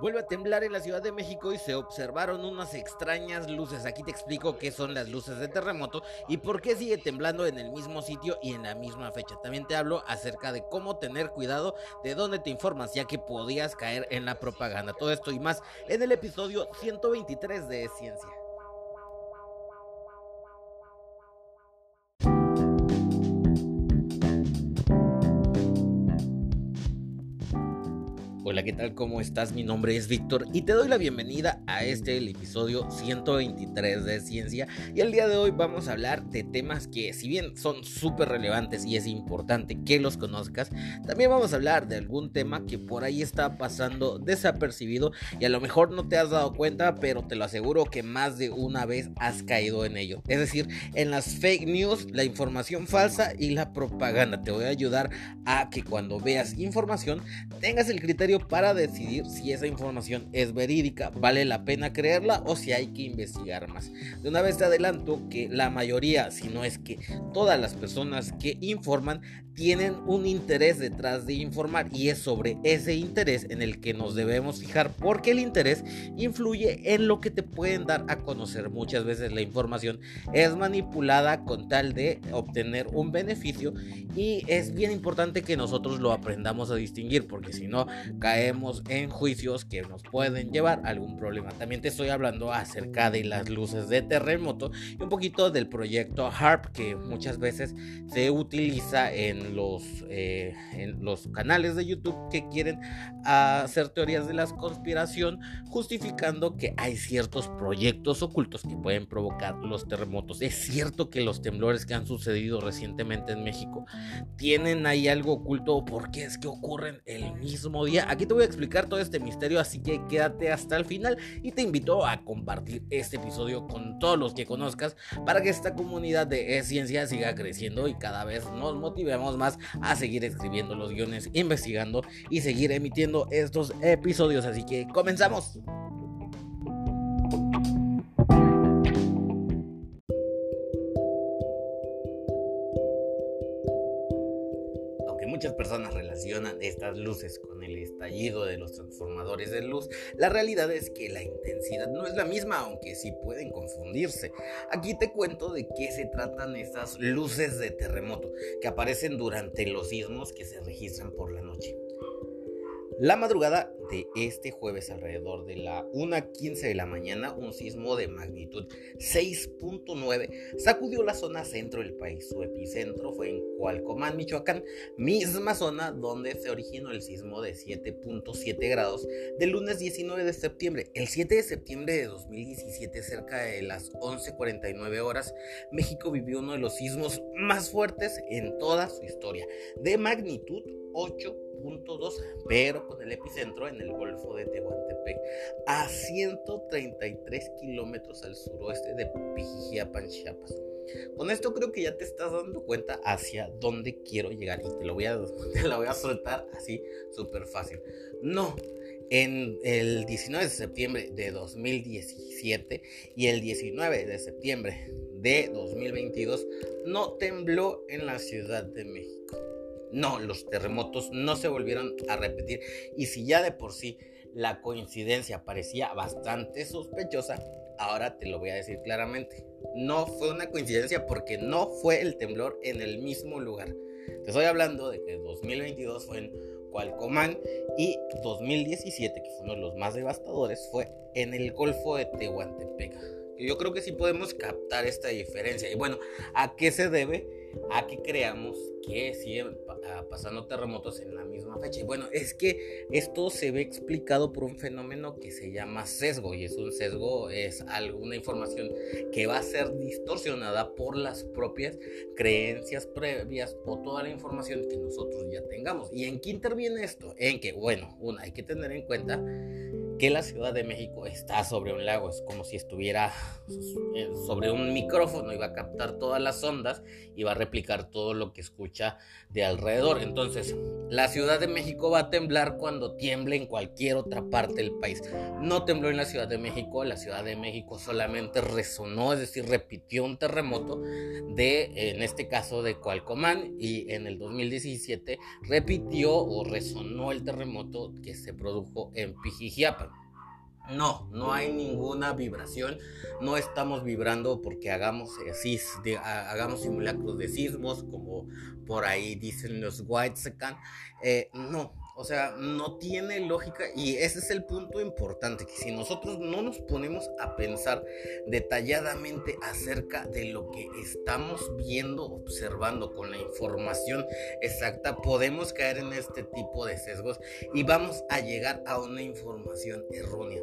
Vuelve a temblar en la Ciudad de México y se observaron unas extrañas luces. Aquí te explico qué son las luces de terremoto y por qué sigue temblando en el mismo sitio y en la misma fecha. También te hablo acerca de cómo tener cuidado de dónde te informas, ya que podías caer en la propaganda. Todo esto y más en el episodio 123 de Ciencia. ¿Qué tal? ¿Cómo estás? Mi nombre es Víctor y te doy la bienvenida a este, episodio 123 de Ciencia. Y el día de hoy vamos a hablar de temas que, si bien son súper relevantes y es importante que los conozcas, también vamos a hablar de algún tema que por ahí está pasando desapercibido y a lo mejor no te has dado cuenta, pero te lo aseguro que más de una vez has caído en ello. Es decir, en las fake news, la información falsa y la propaganda. Te voy a ayudar a que cuando veas información tengas el criterio para decidir si esa información es verídica, vale la pena creerla o si hay que investigar más. De una vez te adelanto que la mayoría, si no es que todas las personas que informan, tienen un interés detrás de informar y es sobre ese interés en el que nos debemos fijar porque el interés influye en lo que te pueden dar a conocer. Muchas veces la información es manipulada con tal de obtener un beneficio y es bien importante que nosotros lo aprendamos a distinguir porque si no caemos en juicios que nos pueden llevar a algún problema. También te estoy hablando acerca de las luces de terremoto y un poquito del proyecto HARP que muchas veces se utiliza en los, eh, en los canales de YouTube que quieren hacer teorías de la conspiración justificando que hay ciertos proyectos ocultos que pueden provocar los terremotos. Es cierto que los temblores que han sucedido recientemente en México tienen ahí algo oculto porque es que ocurren el mismo día. Aquí te voy a explicar todo este misterio, así que quédate hasta el final y te invito a compartir este episodio con todos los que conozcas para que esta comunidad de ciencia siga creciendo y cada vez nos motivemos más a seguir escribiendo los guiones, investigando y seguir emitiendo estos episodios. Así que comenzamos. Estas luces con el estallido de los transformadores de luz, la realidad es que la intensidad no es la misma, aunque sí pueden confundirse. Aquí te cuento de qué se tratan estas luces de terremoto que aparecen durante los sismos que se registran por la noche. La madrugada de este jueves alrededor de la 1.15 de la mañana, un sismo de magnitud 6.9 sacudió la zona centro del país. Su epicentro fue en Cualcomán, Michoacán, misma zona donde se originó el sismo de 7.7 grados del lunes 19 de septiembre. El 7 de septiembre de 2017, cerca de las 11.49 horas, México vivió uno de los sismos más fuertes en toda su historia, de magnitud 8 pero con el epicentro en el Golfo de Tehuantepec, a 133 kilómetros al suroeste de Pijijiapan, Chiapas. Con esto creo que ya te estás dando cuenta hacia dónde quiero llegar y te lo voy a, te voy a soltar así súper fácil. No, en el 19 de septiembre de 2017 y el 19 de septiembre de 2022 no tembló en la Ciudad de México. No, los terremotos no se volvieron a repetir y si ya de por sí la coincidencia parecía bastante sospechosa, ahora te lo voy a decir claramente. No fue una coincidencia porque no fue el temblor en el mismo lugar. Te estoy hablando de que 2022 fue en Cualcomán y 2017, que fue uno de los más devastadores, fue en el Golfo de Tehuantepec. Yo creo que sí podemos captar esta diferencia. Y bueno, ¿a qué se debe? A que creamos que siguen ah, pasando terremotos en la misma fecha. Y bueno, es que esto se ve explicado por un fenómeno que se llama sesgo y es un sesgo, es alguna información que va a ser distorsionada por las propias creencias previas o toda la información que nosotros ya tengamos. ¿Y en qué interviene esto? En que, bueno, una, hay que tener en cuenta que la Ciudad de México está sobre un lago, es como si estuviera sobre un micrófono y va a captar todas las ondas y va a replicar todo lo que escucha de alrededor. Entonces, la Ciudad de México va a temblar cuando tiemble en cualquier otra parte del país. No tembló en la Ciudad de México, la Ciudad de México solamente resonó, es decir, repitió un terremoto de, en este caso, de Cualcomán y en el 2017 repitió o resonó el terremoto que se produjo en Pijijiapa. No, no hay ninguna vibración, no estamos vibrando porque hagamos, eh, hagamos simulacros de sismos, como por ahí dicen los White eh, no, o sea, no tiene lógica y ese es el punto importante, que si nosotros no nos ponemos a pensar detalladamente acerca de lo que estamos viendo, observando con la información exacta, podemos caer en este tipo de sesgos y vamos a llegar a una información errónea.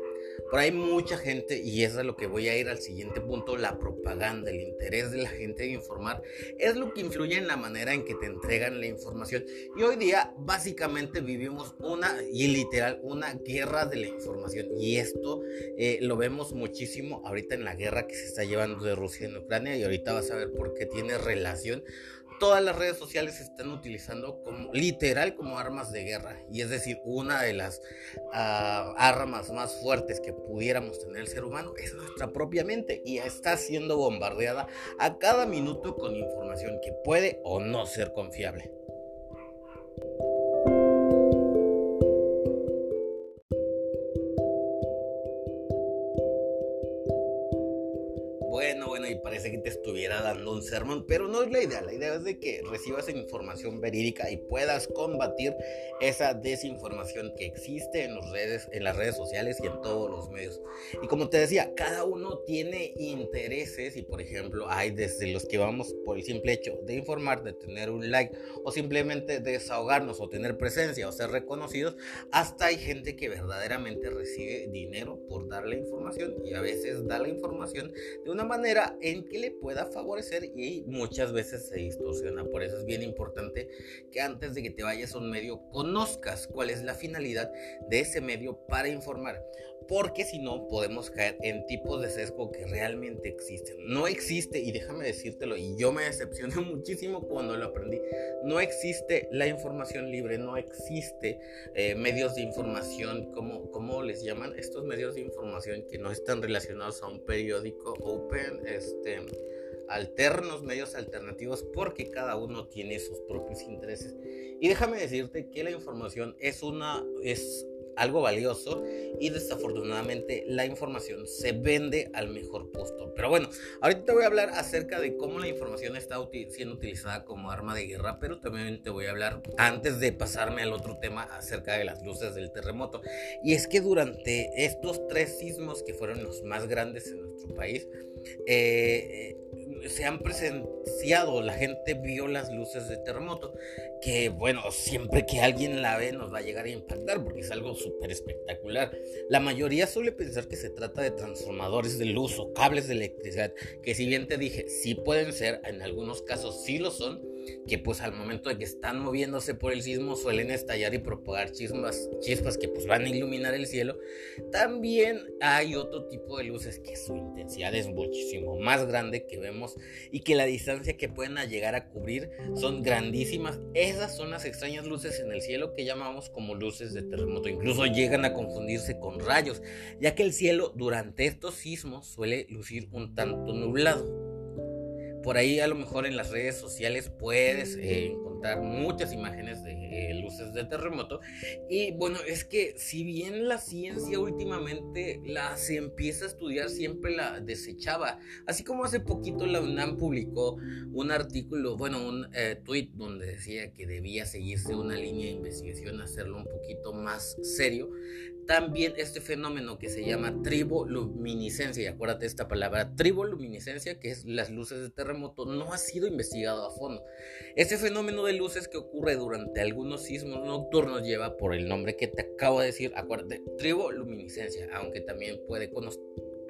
Por ahí mucha gente, y eso es lo que voy a ir al siguiente punto, la propaganda, el interés de la gente de informar, es lo que influye en la manera en que te entregan la información. Y hoy día básicamente vivimos una, y literal, una guerra de la información. Y esto eh, lo vemos muchísimo ahorita en la guerra que se está llevando de Rusia en Ucrania y ahorita vas a ver por qué tiene relación todas las redes sociales se están utilizando como literal como armas de guerra. Y es decir, una de las ah, armas más fuertes que pudiéramos tener el ser humano es nuestra propia mente y está siendo bombardeada a cada minuto con información que puede o no ser confiable. Dando un sermón, pero no es la idea. La idea es de que recibas información verídica y puedas combatir esa desinformación que existe en, los redes, en las redes sociales y en todos los medios. Y como te decía, cada uno tiene intereses y por ejemplo hay desde los que vamos por el simple hecho de informar, de tener un like o simplemente desahogarnos o tener presencia o ser reconocidos, hasta hay gente que verdaderamente recibe dinero por dar la información y a veces da la información de una manera en que le pueda favorecer y muchas veces se distorsiona. Por eso es bien importante que antes de que te vayas a un medio conozcas cuál es la finalidad de ese medio para informar. Porque si no, podemos caer en tipos de sesgo que realmente existen. No existe, y déjame decírtelo, y yo me decepcioné muchísimo cuando lo aprendí, no existe la información libre, no existe eh, medios de información, como, ¿cómo les llaman? Estos medios de información que no están relacionados a un periódico open, este alternos, medios alternativos, porque cada uno tiene sus propios intereses. Y déjame decirte que la información es una, es algo valioso y desafortunadamente la información se vende al mejor postor. Pero bueno, ahorita te voy a hablar acerca de cómo la información está siendo utilizada como arma de guerra, pero también te voy a hablar antes de pasarme al otro tema acerca de las luces del terremoto. Y es que durante estos tres sismos que fueron los más grandes en nuestro país, eh, se han presenciado, la gente vio las luces de terremoto, que bueno, siempre que alguien la ve nos va a llegar a impactar porque es algo súper espectacular. La mayoría suele pensar que se trata de transformadores de luz o cables de electricidad, que si bien te dije, sí pueden ser, en algunos casos sí lo son, que pues al momento de que están moviéndose por el sismo suelen estallar y propagar chispas, chispas que pues van a iluminar el cielo. También hay otro tipo de luces que su intensidad es muchísimo más grande que vemos y que la distancia que pueden llegar a cubrir son grandísimas. Esas son las extrañas luces en el cielo que llamamos como luces de terremoto. Incluso llegan a confundirse con rayos, ya que el cielo durante estos sismos suele lucir un tanto nublado. Por ahí a lo mejor en las redes sociales puedes eh, encontrar muchas imágenes de eh, luces de terremoto. Y bueno, es que si bien la ciencia últimamente la se empieza a estudiar, siempre la desechaba. Así como hace poquito la UNAM publicó un artículo, bueno, un eh, tweet donde decía que debía seguirse una línea de investigación, hacerlo un poquito más serio también este fenómeno que se llama triboluminiscencia, y acuérdate esta palabra, triboluminiscencia, que es las luces de terremoto, no ha sido investigado a fondo. Este fenómeno de luces que ocurre durante algunos sismos nocturnos lleva por el nombre que te acabo de decir, acuérdate, triboluminiscencia, aunque también puede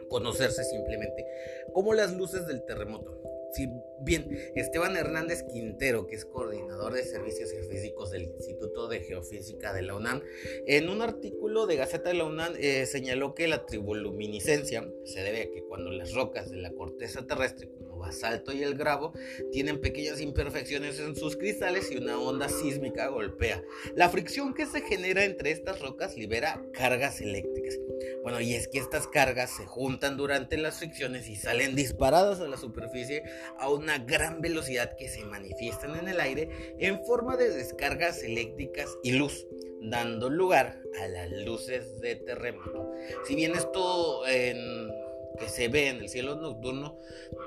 conocerse simplemente como las luces del terremoto. Si bien Esteban Hernández Quintero, que es coordinador de servicios geofísicos del Instituto de Geofísica de la UNAM, en un artículo de Gaceta de la UNAM eh, señaló que la triboluminiscencia se debe a que cuando las rocas de la corteza terrestre, como basalto y el gravo, tienen pequeñas imperfecciones en sus cristales y una onda sísmica golpea. La fricción que se genera entre estas rocas libera cargas eléctricas. Bueno, y es que estas cargas se juntan durante las fricciones y salen disparadas a la superficie a una gran velocidad que se manifiestan en el aire en forma de descargas eléctricas y luz dando lugar a las luces de terremoto. Si bien esto que se ve en el cielo nocturno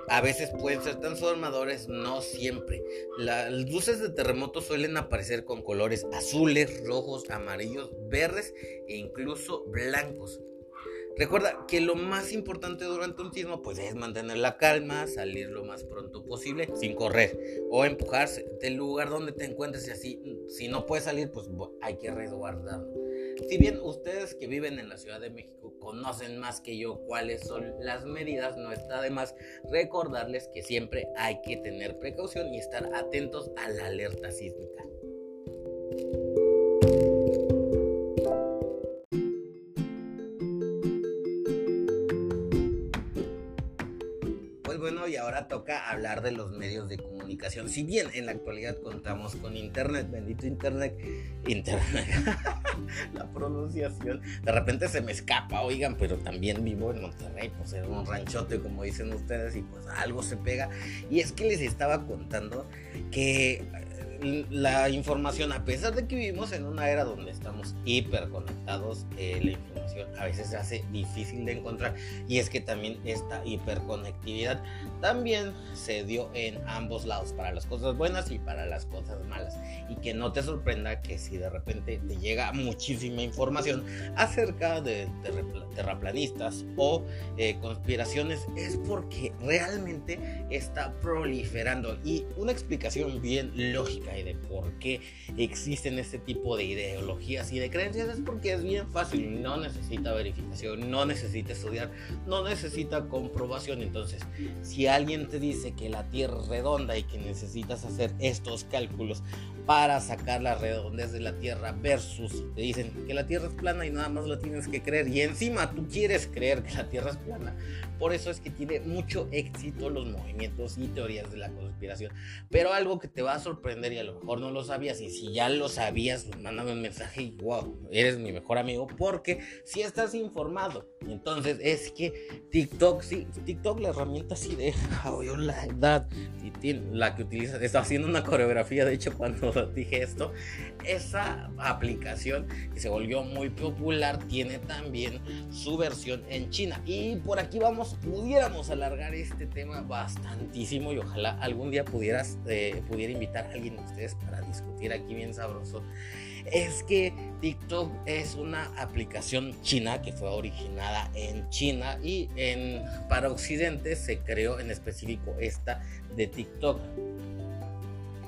a veces pueden ser transformadores, no siempre. Las luces de terremoto suelen aparecer con colores azules, rojos, amarillos, verdes e incluso blancos. Recuerda que lo más importante durante un sismo pues es mantener la calma, salir lo más pronto posible sin correr o empujarse del lugar donde te encuentres y así si no puedes salir pues hay que resguardarlo. Si bien ustedes que viven en la Ciudad de México conocen más que yo cuáles son las medidas, no está de más recordarles que siempre hay que tener precaución y estar atentos a la alerta sísmica. Toca hablar de los medios de comunicación. Si bien en la actualidad contamos con internet, bendito internet, internet. la pronunciación. De repente se me escapa, oigan, pero también vivo en Monterrey, pues en un ranchote, como dicen ustedes, y pues algo se pega. Y es que les estaba contando que la información, a pesar de que vivimos en una era donde estamos hiperconectados, eh, la información a veces se hace difícil de encontrar. Y es que también esta hiperconectividad también se dio en ambos lados, para las cosas buenas y para las cosas malas. Y que no te sorprenda que si de repente te llega muchísima información acerca de terraplanistas o eh, conspiraciones, es porque realmente está proliferando. Y una explicación bien lógica y de por qué existen este tipo de ideologías y de creencias es porque es bien fácil, no necesita verificación, no necesita estudiar, no necesita comprobación. Entonces, si alguien te dice que la Tierra es redonda y que necesitas hacer estos cálculos para sacar la redondez de la Tierra versus te dicen que la Tierra es plana y nada más lo tienes que creer y encima tú quieres creer que la Tierra es plana. Por eso es que tiene mucho éxito los movimientos y teorías de la conspiración. Pero algo que te va a sorprender y a lo mejor no lo sabías y si ya lo sabías, mándame un mensaje y wow, eres mi mejor amigo porque si estás informado. Entonces es que TikTok, sí, TikTok la herramienta así de la edad, la que utiliza, está haciendo una coreografía, de hecho cuando dije esto, esa aplicación que se volvió muy popular tiene también su versión en China. Y por aquí vamos, pudiéramos alargar este tema bastantísimo y ojalá algún día pudieras, eh, pudiera invitar a alguien de ustedes para discutir aquí bien sabroso. Es que TikTok es una aplicación china que fue originada en China y en, para Occidente se creó en específico esta de TikTok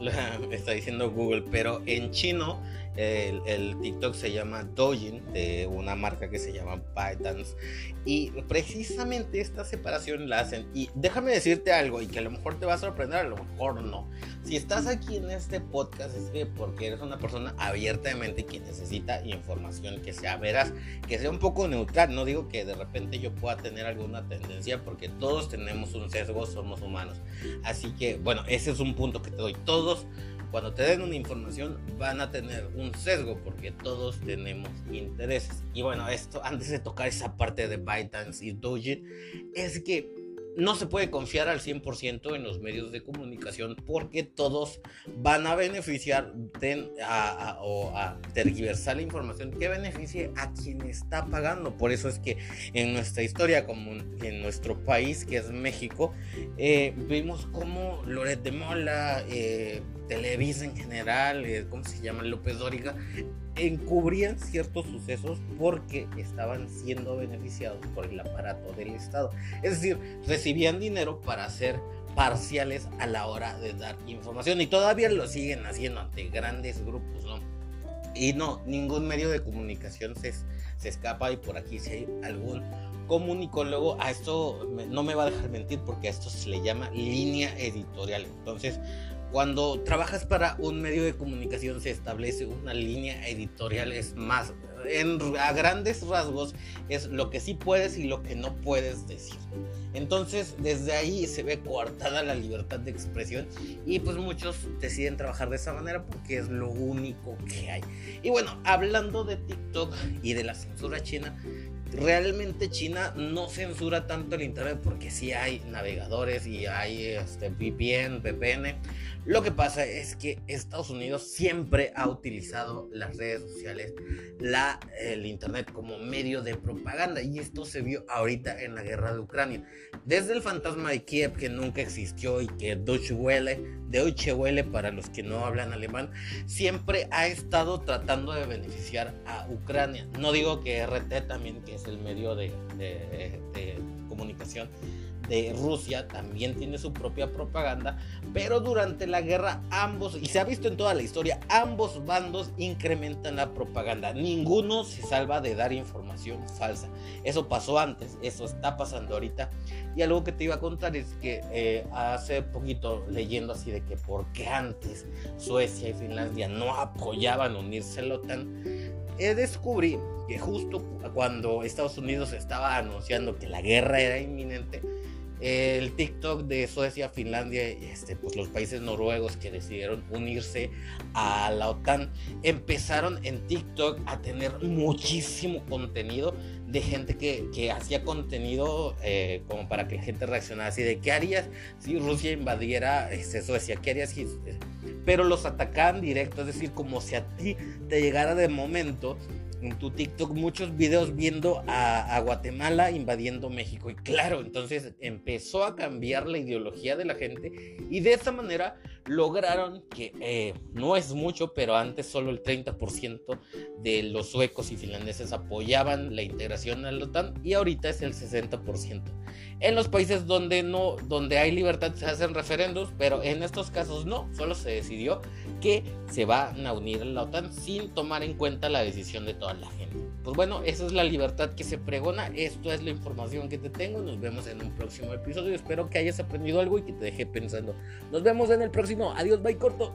está diciendo Google, pero en chino el, TikTok se llama Douyin, de una marca que se llama ByteDance. Y precisamente esta separación la hacen. Y déjame decirte algo, y que a lo mejor te va a sorprender, a lo mejor no. Si estás aquí en este podcast es que porque eres una persona abiertamente que necesita información que sea veraz, que sea un poco neutral. No digo que de repente yo pueda tener alguna tendencia, porque todos tenemos un sesgo, somos humanos. Así que, bueno, ese es un punto que te doy. Todos cuando te den una información van a tener un sesgo porque todos tenemos intereses. Y bueno, esto antes de tocar esa parte de ByteDance y Doge es que no se puede confiar al 100% en los medios de comunicación porque todos van a beneficiar o a tergiversar la información que beneficie a quien está pagando. Por eso es que en nuestra historia, como en nuestro país, que es México, eh, vimos como Loret de Mola, eh, Televisa en general, eh, ¿cómo se llama? López Dóriga, encubrían ciertos sucesos porque estaban siendo beneficiados por el aparato del Estado. Es decir, recibían dinero para hacer parciales a la hora de dar información y todavía lo siguen haciendo ante grandes grupos, ¿no? Y no, ningún medio de comunicación se, se escapa y por aquí si hay algún comunicólogo, a esto no me va a dejar mentir porque a esto se le llama línea editorial. Entonces, cuando trabajas para un medio de comunicación se establece una línea editorial, es más, a grandes rasgos es lo que sí puedes y lo que no puedes decir. Entonces, desde ahí se ve coartada la libertad de expresión y pues muchos deciden trabajar de esa manera porque es lo único que hay. Y bueno, hablando de TikTok y de la censura china, realmente China no censura tanto el internet porque sí hay navegadores y hay este, VPN, VPN. Lo que pasa es que Estados Unidos siempre ha utilizado las redes sociales, la, el internet como medio de propaganda y esto se vio ahorita en la guerra de Ucrania. Desde el fantasma de Kiev que nunca existió y que Deutsche Welle, Deutsche Welle para los que no hablan alemán, siempre ha estado tratando de beneficiar a Ucrania. No digo que RT también, que el medio de, comunicación, de Rusia también tiene su propia propaganda, pero durante la guerra ambos, y se ha visto en toda la historia, ambos bandos incrementan la propaganda. Ninguno se salva de dar información falsa. Eso pasó antes, eso está pasando ahorita. Y algo que te iba a contar es que eh, hace poquito leyendo así de que porque antes Suecia y Finlandia no apoyaban unirse a la OTAN, descubrí que justo cuando Estados Unidos estaba anunciando que la guerra era inminente, el TikTok de Suecia, Finlandia, este, pues los países noruegos que decidieron unirse a la OTAN, empezaron en TikTok a tener muchísimo contenido de gente que, hacía contenido eh, como para que la gente reaccionara así de qué harías si Rusia invadiera este, Suecia, qué harías si... Pero los atacaban directo, es decir, como si a ti te llegara de momento en tu TikTok muchos videos viendo a, Guatemala invadiendo México. Y claro, entonces empezó a cambiar la ideología de la gente y de esa manera lograron que eh, no es mucho, pero antes solo el 30% de los suecos y finlandeses apoyaban la integración a la OTAN y ahorita es el 60%. En los países donde no, donde hay libertad se hacen referendos, pero en estos casos no, solo se decidió que se van a unir a la OTAN sin tomar en cuenta la decisión de toda la gente. Pues bueno, esa es la libertad que se pregona, esto es la información que te tengo, nos vemos en un próximo episodio, espero que hayas aprendido algo y que te deje pensando. Nos vemos en el próximo, adiós, bye corto.